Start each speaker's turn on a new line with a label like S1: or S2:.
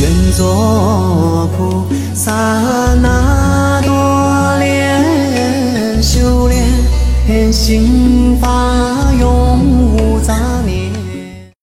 S1: 愿作菩萨，那多莲修炼心法。